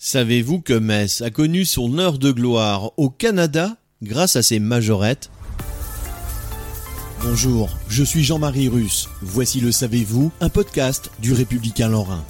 Savez-vous que Metz a connu son heure de gloire au Canada grâce à ses majorettes? Bonjour, je suis Jean-Marie Russe. Voici le Savez-vous, un podcast du Républicain Lorrain.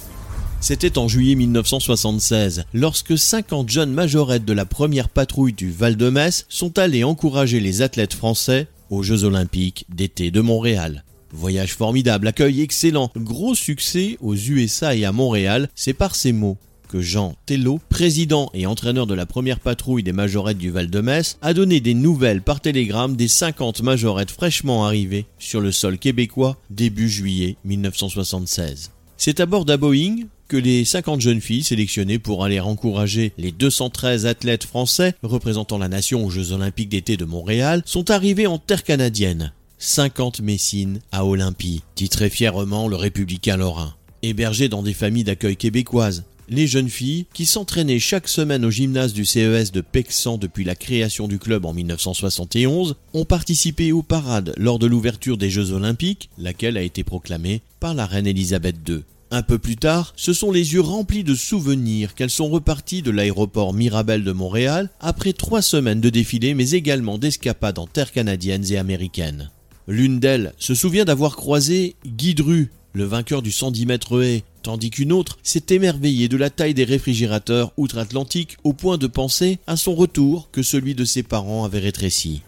C'était en juillet 1976, lorsque 50 jeunes majorettes de la première patrouille du Val-de-Metz sont allés encourager les athlètes français aux Jeux Olympiques d'été de Montréal. Voyage formidable, accueil excellent, gros succès aux USA et à Montréal, c'est par ces mots que Jean Tello, président et entraîneur de la première patrouille des majorettes du Val-de-Metz, a donné des nouvelles par télégramme des 50 majorettes fraîchement arrivées sur le sol québécois début juillet 1976. C'est à bord d'un Boeing que les 50 jeunes filles sélectionnées pour aller encourager les 213 athlètes français représentant la nation aux Jeux Olympiques d'été de Montréal sont arrivées en terre canadienne. 50 Messines à Olympie, titrait fièrement le républicain lorrain. Hébergées dans des familles d'accueil québécoises, les jeunes filles, qui s'entraînaient chaque semaine au gymnase du CES de Pexan depuis la création du club en 1971, ont participé aux parades lors de l'ouverture des Jeux Olympiques, laquelle a été proclamée par la reine Elisabeth II. Un peu plus tard, ce sont les yeux remplis de souvenirs qu'elles sont reparties de l'aéroport Mirabel de Montréal après trois semaines de défilé mais également d'escapades en terre canadiennes et américaines. L'une d'elles se souvient d'avoir croisé Guy Dru, le vainqueur du 110 mètres haie, tandis qu'une autre s'est émerveillée de la taille des réfrigérateurs outre-Atlantique au point de penser à son retour que celui de ses parents avait rétréci.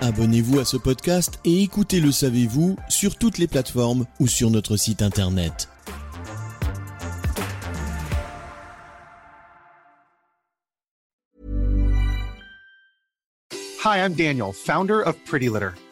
Abonnez-vous à ce podcast et écoutez Le Savez-vous sur toutes les plateformes ou sur notre site internet. Hi, I'm Daniel, founder of Pretty Litter.